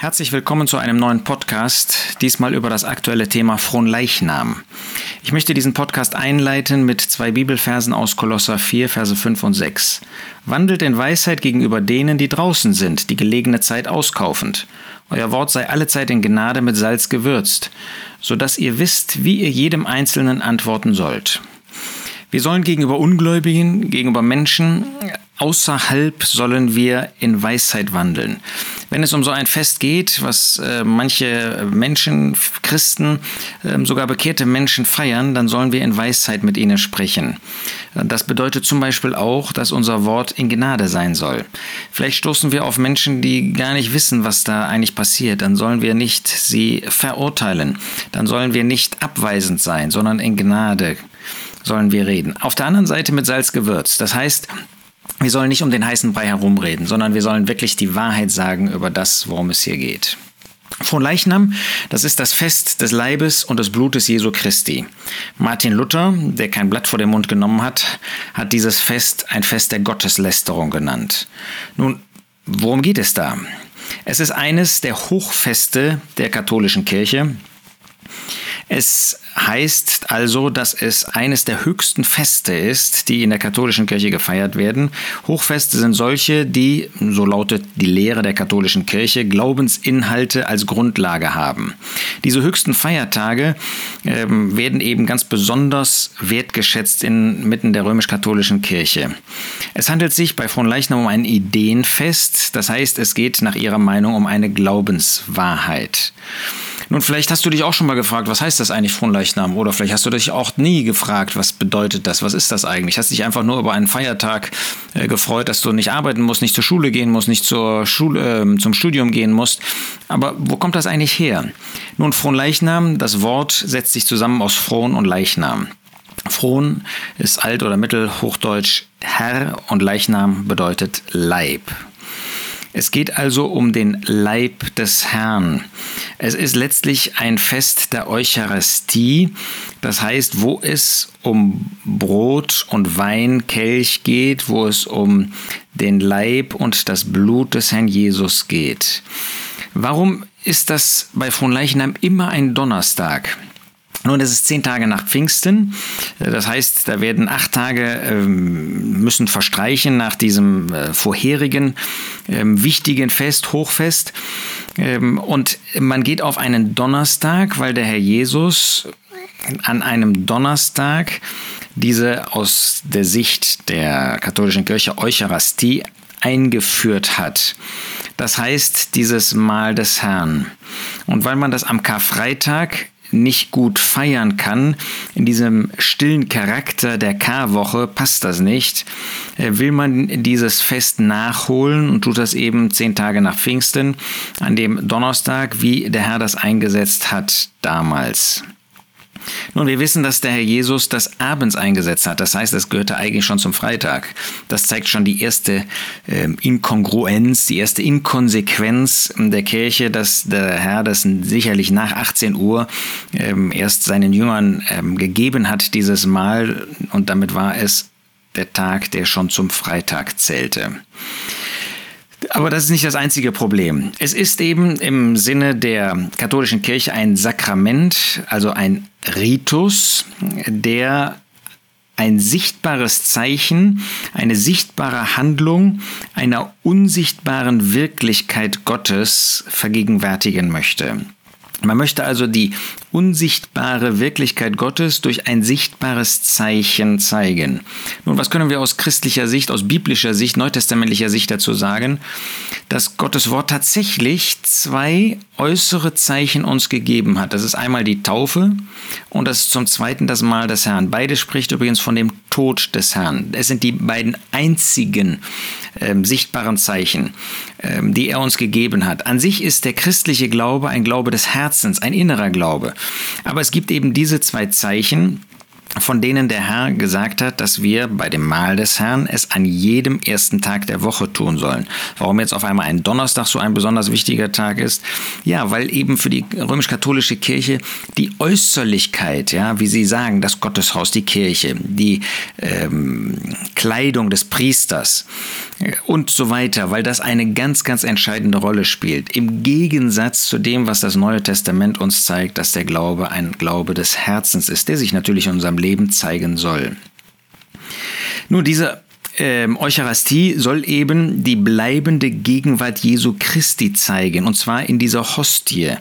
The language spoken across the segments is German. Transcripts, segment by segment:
Herzlich willkommen zu einem neuen Podcast, diesmal über das aktuelle Thema Fronleichnam. Ich möchte diesen Podcast einleiten mit zwei Bibelversen aus Kolosser 4, Verse 5 und 6. Wandelt in Weisheit gegenüber denen, die draußen sind, die gelegene Zeit auskaufend. Euer Wort sei allezeit in Gnade mit Salz gewürzt, so dass ihr wisst, wie ihr jedem Einzelnen antworten sollt. Wir sollen gegenüber Ungläubigen, gegenüber Menschen außerhalb sollen wir in Weisheit wandeln. Wenn es um so ein Fest geht, was äh, manche Menschen, Christen, äh, sogar bekehrte Menschen feiern, dann sollen wir in Weisheit mit ihnen sprechen. Das bedeutet zum Beispiel auch, dass unser Wort in Gnade sein soll. Vielleicht stoßen wir auf Menschen, die gar nicht wissen, was da eigentlich passiert. Dann sollen wir nicht sie verurteilen. Dann sollen wir nicht abweisend sein, sondern in Gnade sollen wir reden. Auf der anderen Seite mit Salz gewürzt. Das heißt, wir sollen nicht um den heißen Brei herumreden, sondern wir sollen wirklich die Wahrheit sagen über das, worum es hier geht. Von Leichnam, das ist das Fest des Leibes und des Blutes Jesu Christi. Martin Luther, der kein Blatt vor den Mund genommen hat, hat dieses Fest ein Fest der Gotteslästerung genannt. Nun, worum geht es da? Es ist eines der Hochfeste der katholischen Kirche, es heißt also, dass es eines der höchsten Feste ist, die in der katholischen Kirche gefeiert werden. Hochfeste sind solche, die, so lautet die Lehre der katholischen Kirche, Glaubensinhalte als Grundlage haben. Diese höchsten Feiertage ähm, werden eben ganz besonders wertgeschätzt inmitten der römisch-katholischen Kirche. Es handelt sich bei Fronleichnam um ein Ideenfest, das heißt, es geht nach ihrer Meinung um eine Glaubenswahrheit. Nun, vielleicht hast du dich auch schon mal gefragt, was heißt das eigentlich Fronleichnam? Oder vielleicht hast du dich auch nie gefragt, was bedeutet das? Was ist das eigentlich? Hast dich einfach nur über einen Feiertag äh, gefreut, dass du nicht arbeiten musst, nicht zur Schule gehen musst, nicht zur Schule, äh, zum Studium gehen musst. Aber wo kommt das eigentlich her? Nun, Fronleichnam, das Wort setzt sich zusammen aus Fron und Leichnam. Fron ist alt- oder mittelhochdeutsch Herr und Leichnam bedeutet Leib. Es geht also um den Leib des Herrn. Es ist letztlich ein Fest der Eucharistie, das heißt, wo es um Brot und Weinkelch geht, wo es um den Leib und das Blut des Herrn Jesus geht. Warum ist das bei Fronleichnam immer ein Donnerstag? Nun, es ist zehn Tage nach Pfingsten. Das heißt, da werden acht Tage ähm, müssen verstreichen nach diesem äh, vorherigen ähm, wichtigen Fest, Hochfest. Ähm, und man geht auf einen Donnerstag, weil der Herr Jesus an einem Donnerstag diese aus der Sicht der katholischen Kirche Eucharistie eingeführt hat. Das heißt, dieses Mahl des Herrn. Und weil man das am Karfreitag nicht gut feiern kann. In diesem stillen Charakter der Karwoche passt das nicht. Äh, will man dieses Fest nachholen und tut das eben zehn Tage nach Pfingsten, an dem Donnerstag, wie der Herr das eingesetzt hat damals. Nun, wir wissen, dass der Herr Jesus das abends eingesetzt hat. Das heißt, es gehörte eigentlich schon zum Freitag. Das zeigt schon die erste äh, Inkongruenz, die erste Inkonsequenz der Kirche, dass der Herr das sicherlich nach 18 Uhr ähm, erst seinen Jüngern ähm, gegeben hat, dieses Mal. Und damit war es der Tag, der schon zum Freitag zählte. Aber das ist nicht das einzige Problem. Es ist eben im Sinne der katholischen Kirche ein Sakrament, also ein Ritus, der ein sichtbares Zeichen, eine sichtbare Handlung einer unsichtbaren Wirklichkeit Gottes vergegenwärtigen möchte. Man möchte also die unsichtbare Wirklichkeit Gottes durch ein sichtbares Zeichen zeigen. Nun, was können wir aus christlicher Sicht, aus biblischer Sicht, neutestamentlicher Sicht dazu sagen? Dass Gottes Wort tatsächlich zwei äußere Zeichen uns gegeben hat. Das ist einmal die Taufe und das ist zum zweiten das Mahl des Herrn. Beide spricht übrigens von dem Tod des Herrn. Es sind die beiden einzigen ähm, sichtbaren Zeichen, ähm, die er uns gegeben hat. An sich ist der christliche Glaube ein Glaube des Herzens, ein innerer Glaube. Aber es gibt eben diese zwei Zeichen, von denen der Herr gesagt hat, dass wir bei dem Mahl des Herrn es an jedem ersten Tag der Woche tun sollen. Warum jetzt auf einmal ein Donnerstag so ein besonders wichtiger Tag ist? Ja, weil eben für die römisch-katholische Kirche die Äußerlichkeit, ja, wie sie sagen, das Gotteshaus, die Kirche, die ähm, Kleidung des Priesters äh, und so weiter, weil das eine ganz, ganz entscheidende Rolle spielt. Im Gegensatz zu dem, was das Neue Testament uns zeigt, dass der Glaube ein Glaube des Herzens ist, der sich natürlich in unserem Leben zeigen soll. Nun, diese ähm, Eucharistie soll eben die bleibende Gegenwart Jesu Christi zeigen, und zwar in dieser Hostie.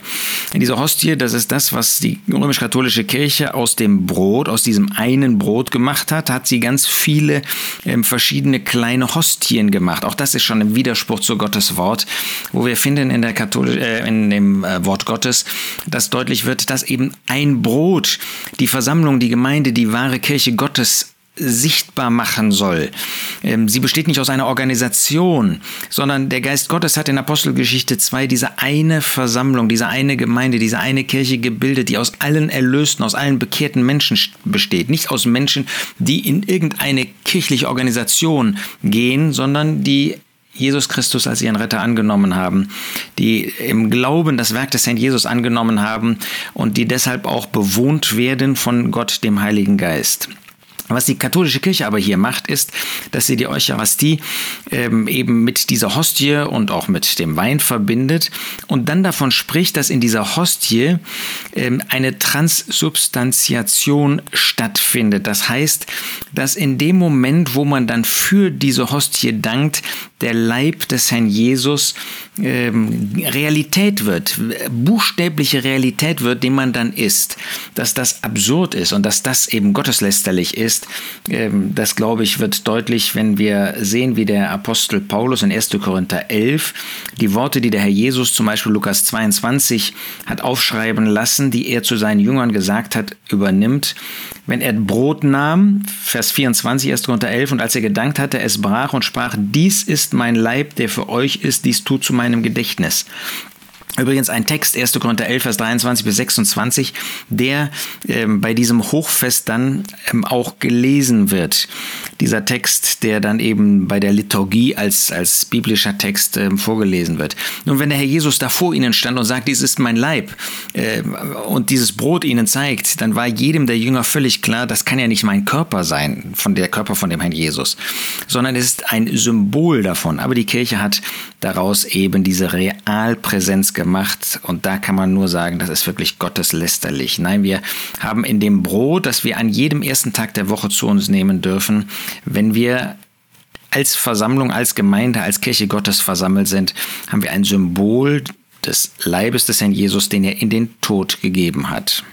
In dieser Hostie, das ist das, was die römisch-katholische Kirche aus dem Brot, aus diesem einen Brot gemacht hat, hat sie ganz viele ähm, verschiedene kleine Hostien gemacht. Auch das ist schon im Widerspruch zu Gottes Wort, wo wir finden in, der Katholisch, äh, in dem äh, Wort Gottes, dass deutlich wird, dass eben ein Brot die Versammlung, die Gemeinde, die wahre Kirche Gottes sichtbar machen soll. Ähm, sie besteht nicht aus einer Organisation, sondern der Geist Gottes hat in Apostelgeschichte 2 diese eine Versammlung, diese eine Gemeinde, diese eine Kirche gebildet, die aus allen Erlösten, aus allen bekehrten Menschen besteht. Nicht aus Menschen, die in irgendeine kirchliche Organisation gehen, sondern die Jesus Christus als ihren Retter angenommen haben, die im Glauben das Werk des Herrn Jesus angenommen haben und die deshalb auch bewohnt werden von Gott, dem Heiligen Geist. Was die katholische Kirche aber hier macht, ist, dass sie die Eucharistie ähm, eben mit dieser Hostie und auch mit dem Wein verbindet und dann davon spricht, dass in dieser Hostie ähm, eine Transsubstantiation stattfindet. Das heißt, dass in dem Moment, wo man dann für diese Hostie dankt, der Leib des Herrn Jesus ähm, Realität wird, buchstäbliche Realität wird, den man dann isst. Dass das absurd ist und dass das eben gotteslästerlich ist, ähm, das glaube ich wird deutlich, wenn wir sehen, wie der Apostel Paulus in 1. Korinther 11 die Worte, die der Herr Jesus zum Beispiel Lukas 22 hat aufschreiben lassen, die er zu seinen Jüngern gesagt hat, übernimmt. Wenn er Brot nahm, Vers 24, 1. Korinther 11, und als er gedankt hatte, es brach und sprach, dies ist mein Leib, der für euch ist, dies tut zu meinem Gedächtnis. Übrigens ein Text, 1. Korinther 11, Vers 23 bis 26, der ähm, bei diesem Hochfest dann ähm, auch gelesen wird. Dieser Text, der dann eben bei der Liturgie als, als biblischer Text ähm, vorgelesen wird. Nun, wenn der Herr Jesus da vor ihnen stand und sagt, dies ist mein Leib äh, und dieses Brot ihnen zeigt, dann war jedem der Jünger völlig klar, das kann ja nicht mein Körper sein, von der Körper von dem Herrn Jesus, sondern es ist ein Symbol davon. Aber die Kirche hat daraus eben diese Realpräsenz gemacht. Und da kann man nur sagen, das ist wirklich gotteslästerlich. Nein, wir haben in dem Brot, das wir an jedem ersten Tag der Woche zu uns nehmen dürfen, wenn wir als Versammlung, als Gemeinde, als Kirche Gottes versammelt sind, haben wir ein Symbol des Leibes des Herrn Jesus, den er in den Tod gegeben hat.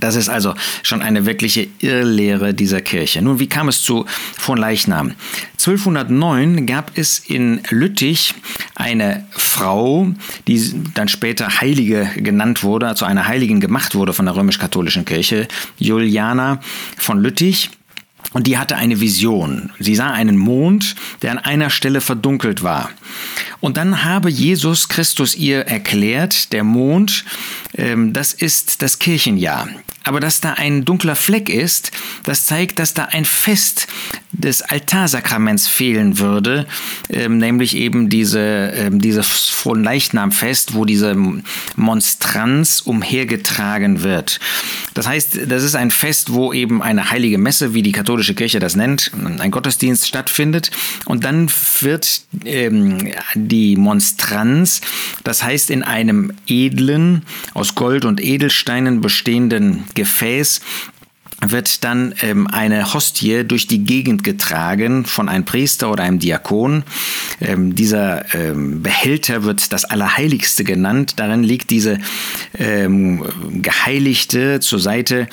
Das ist also schon eine wirkliche Irrlehre dieser Kirche. Nun, wie kam es zu von Leichnam? 1209 gab es in Lüttich eine Frau, die dann später Heilige genannt wurde, zu einer Heiligen gemacht wurde von der römisch-katholischen Kirche, Juliana von Lüttich. Und die hatte eine Vision. Sie sah einen Mond, der an einer Stelle verdunkelt war. Und dann habe Jesus Christus ihr erklärt, der Mond, ähm, das ist das Kirchenjahr. Aber dass da ein dunkler Fleck ist, das zeigt, dass da ein Fest des Altarsakraments fehlen würde, ähm, nämlich eben diese, ähm, dieses Fronleichnamfest, wo diese Monstranz umhergetragen wird. Das heißt, das ist ein Fest, wo eben eine heilige Messe, wie die katholische Kirche das nennt, ein Gottesdienst stattfindet. Und dann wird ähm, die Monstranz, das heißt in einem edlen, aus Gold und Edelsteinen bestehenden Gefäß, wird dann ähm, eine Hostie durch die Gegend getragen von einem Priester oder einem Diakon. Ähm, dieser ähm, Behälter wird das Allerheiligste genannt. Darin liegt diese ähm, geheiligte, zur Seite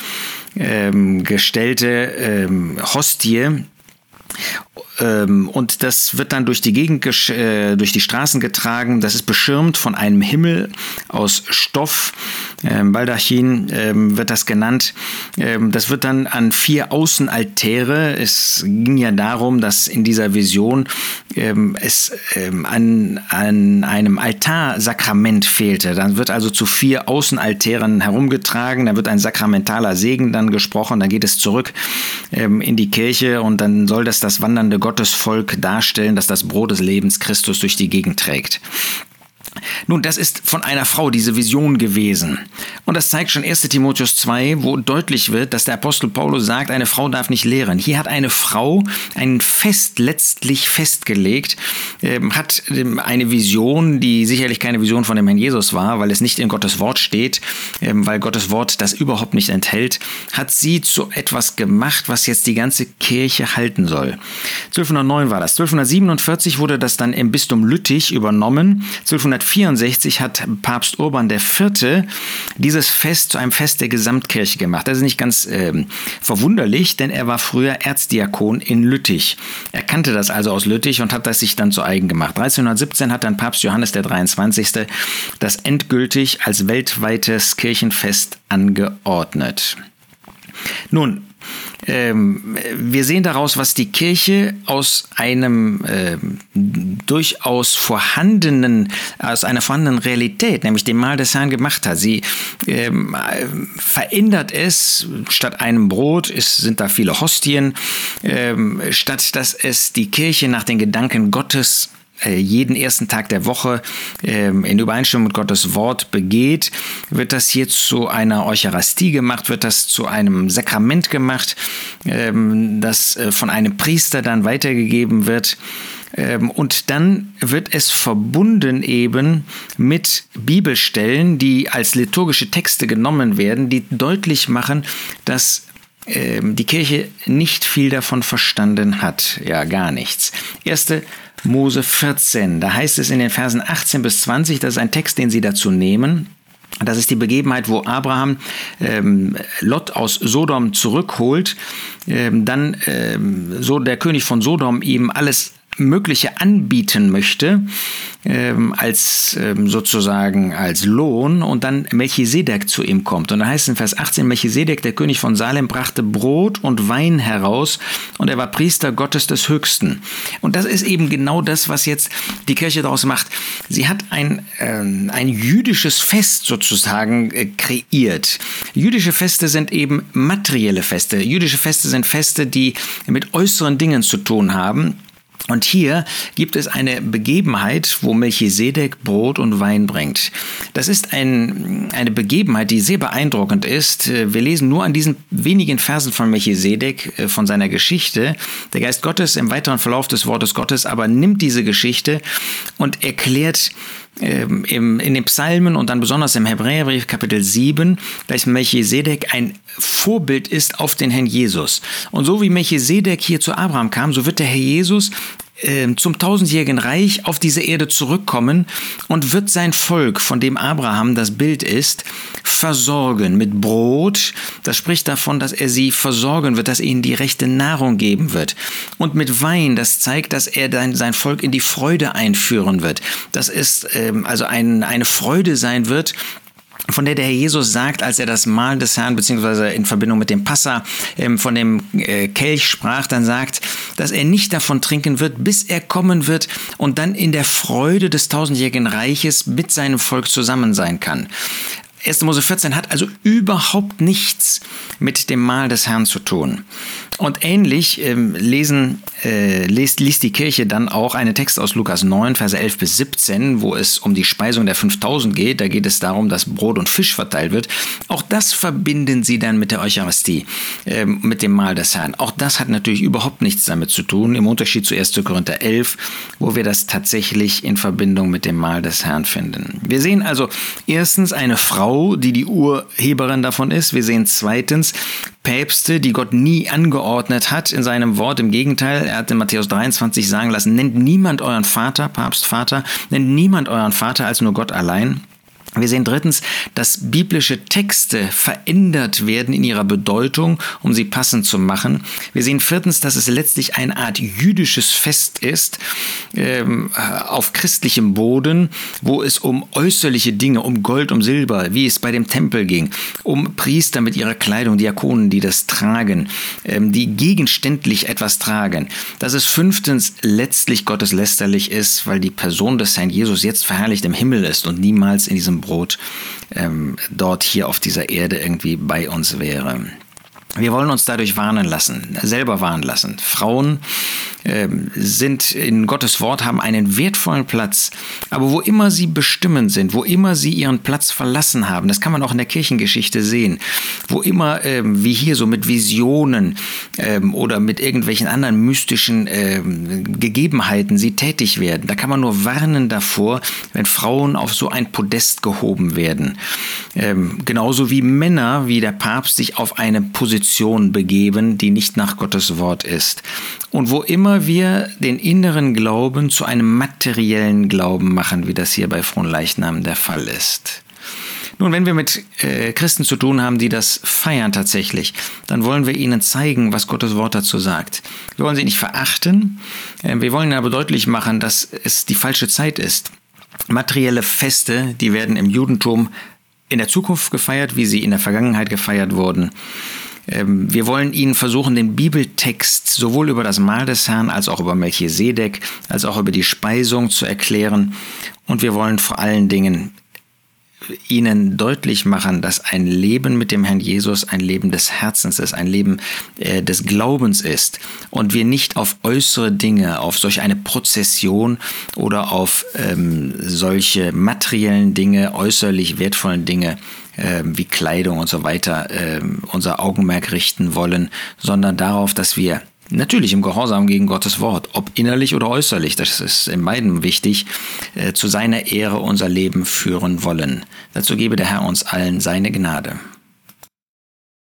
ähm, gestellte ähm, Hostie und das wird dann durch die Gegend, äh, durch die Straßen getragen. Das ist beschirmt von einem Himmel aus Stoff, ähm, Baldachin ähm, wird das genannt. Ähm, das wird dann an vier Außenaltäre. Es ging ja darum, dass in dieser Vision ähm, es ähm, an, an einem Altarsakrament fehlte. Dann wird also zu vier Außenaltären herumgetragen, da wird ein sakramentaler Segen dann gesprochen, dann geht es zurück ähm, in die Kirche und dann soll das das wandernde Gottesvolk darstellen, das das Brot des Lebens Christus durch die Gegend trägt. Nun, das ist von einer Frau diese Vision gewesen. Und das zeigt schon 1 Timotheus 2, wo deutlich wird, dass der Apostel Paulus sagt, eine Frau darf nicht lehren. Hier hat eine Frau ein Fest letztlich festgelegt, ähm, hat ähm, eine Vision, die sicherlich keine Vision von dem Herrn Jesus war, weil es nicht in Gottes Wort steht, ähm, weil Gottes Wort das überhaupt nicht enthält, hat sie zu etwas gemacht, was jetzt die ganze Kirche halten soll. 1209 war das. 1247 wurde das dann im Bistum Lüttich übernommen. 1200 1964 hat Papst Urban IV. dieses Fest zu einem Fest der Gesamtkirche gemacht. Das ist nicht ganz äh, verwunderlich, denn er war früher Erzdiakon in Lüttich. Er kannte das also aus Lüttich und hat das sich dann zu eigen gemacht. 1317 hat dann Papst Johannes der 23. das endgültig als weltweites Kirchenfest angeordnet. Nun, ähm, wir sehen daraus, was die Kirche aus einem äh, durchaus vorhandenen, aus einer vorhandenen Realität, nämlich dem Mahl des Herrn gemacht hat. Sie ähm, verändert es, statt einem Brot ist, sind da viele Hostien, ähm, statt dass es die Kirche nach den Gedanken Gottes jeden ersten Tag der Woche ähm, in Übereinstimmung mit Gottes Wort begeht, wird das hier zu einer Eucharistie gemacht, wird das zu einem Sakrament gemacht, ähm, das äh, von einem Priester dann weitergegeben wird. Ähm, und dann wird es verbunden eben mit Bibelstellen, die als liturgische Texte genommen werden, die deutlich machen, dass die Kirche nicht viel davon verstanden hat. Ja, gar nichts. Erste Mose 14. Da heißt es in den Versen 18 bis 20, das ist ein Text, den Sie dazu nehmen. Das ist die Begebenheit, wo Abraham ähm, Lot aus Sodom zurückholt, ähm, dann ähm, so der König von Sodom ihm alles Mögliche anbieten möchte, ähm, als ähm, sozusagen als Lohn und dann Melchisedek zu ihm kommt. Und da heißt es in Vers 18, Melchisedek, der König von Salem, brachte Brot und Wein heraus und er war Priester Gottes des Höchsten. Und das ist eben genau das, was jetzt die Kirche daraus macht. Sie hat ein, äh, ein jüdisches Fest sozusagen äh, kreiert. Jüdische Feste sind eben materielle Feste. Jüdische Feste sind Feste, die mit äußeren Dingen zu tun haben. Und hier gibt es eine Begebenheit, wo Melchisedek Brot und Wein bringt. Das ist ein, eine Begebenheit, die sehr beeindruckend ist. Wir lesen nur an diesen wenigen Versen von Melchisedek, äh, von seiner Geschichte. Der Geist Gottes im weiteren Verlauf des Wortes Gottes aber nimmt diese Geschichte und erklärt in den Psalmen und dann besonders im Hebräerbrief Kapitel 7, dass Melchisedek ein Vorbild ist auf den Herrn Jesus. Und so wie Melchisedek hier zu Abraham kam, so wird der Herr Jesus ähm, zum tausendjährigen Reich auf diese Erde zurückkommen und wird sein Volk, von dem Abraham das Bild ist, versorgen mit Brot. Das spricht davon, dass er sie versorgen wird, dass er ihnen die rechte Nahrung geben wird. Und mit Wein, das zeigt, dass er dann sein Volk in die Freude einführen wird. Das ist ähm, also ein, eine Freude sein wird, von der der Herr Jesus sagt, als er das Mahl des Herrn beziehungsweise in Verbindung mit dem Passa ähm, von dem äh, Kelch sprach, dann sagt, dass er nicht davon trinken wird, bis er kommen wird und dann in der Freude des tausendjährigen Reiches mit seinem Volk zusammen sein kann. 1. Mose 14 hat also überhaupt nichts mit dem Mahl des Herrn zu tun. Und ähnlich ähm, lesen, äh, liest, liest die Kirche dann auch einen Text aus Lukas 9, Verse 11 bis 17, wo es um die Speisung der 5000 geht. Da geht es darum, dass Brot und Fisch verteilt wird. Auch das verbinden sie dann mit der Eucharistie, äh, mit dem Mahl des Herrn. Auch das hat natürlich überhaupt nichts damit zu tun, im Unterschied zu 1. Korinther 11, wo wir das tatsächlich in Verbindung mit dem Mahl des Herrn finden. Wir sehen also erstens eine Frau, die die Urheberin davon ist. Wir sehen zweitens Päpste, die Gott nie angeordnet hat in seinem Wort. Im Gegenteil, er hat in Matthäus 23 sagen lassen, nennt niemand euren Vater, Papst Vater, nennt niemand euren Vater als nur Gott allein. Wir sehen drittens, dass biblische Texte verändert werden in ihrer Bedeutung, um sie passend zu machen. Wir sehen viertens, dass es letztlich eine Art jüdisches Fest ist, ähm, auf christlichem Boden, wo es um äußerliche Dinge, um Gold, um Silber, wie es bei dem Tempel ging, um Priester mit ihrer Kleidung, Diakonen, die das tragen, ähm, die gegenständlich etwas tragen. Dass es fünftens letztlich Gottes lästerlich ist, weil die Person des Herrn Jesus jetzt verherrlicht im Himmel ist und niemals in diesem Brot ähm, dort hier auf dieser Erde irgendwie bei uns wäre. Wir wollen uns dadurch warnen lassen, selber warnen lassen. Frauen ähm, sind in Gottes Wort, haben einen wertvollen Platz. Aber wo immer sie bestimmend sind, wo immer sie ihren Platz verlassen haben, das kann man auch in der Kirchengeschichte sehen, wo immer, ähm, wie hier so mit Visionen ähm, oder mit irgendwelchen anderen mystischen ähm, Gegebenheiten sie tätig werden, da kann man nur warnen davor, wenn Frauen auf so ein Podest gehoben werden. Ähm, genauso wie Männer, wie der Papst, sich auf eine Position begeben, die nicht nach Gottes Wort ist. Und wo immer wir den inneren Glauben zu einem materiellen Glauben machen, wie das hier bei Fronleichnam der Fall ist. Nun, wenn wir mit äh, Christen zu tun haben, die das feiern tatsächlich, dann wollen wir ihnen zeigen, was Gottes Wort dazu sagt. Wir wollen sie nicht verachten, äh, wir wollen aber deutlich machen, dass es die falsche Zeit ist. Materielle Feste, die werden im Judentum in der Zukunft gefeiert, wie sie in der Vergangenheit gefeiert wurden. Ähm, wir wollen Ihnen versuchen, den Bibeltext sowohl über das Mahl des Herrn als auch über Melchisedek, als auch über die Speisung zu erklären. Und wir wollen vor allen Dingen ihnen deutlich machen, dass ein Leben mit dem Herrn Jesus ein Leben des Herzens ist, ein Leben äh, des Glaubens ist und wir nicht auf äußere Dinge, auf solch eine Prozession oder auf ähm, solche materiellen Dinge, äußerlich wertvollen Dinge wie Kleidung und so weiter äh, unser Augenmerk richten wollen, sondern darauf, dass wir natürlich im Gehorsam gegen Gottes Wort, ob innerlich oder äußerlich, das ist in beiden wichtig, äh, zu seiner Ehre unser Leben führen wollen. Dazu gebe der Herr uns allen seine Gnade.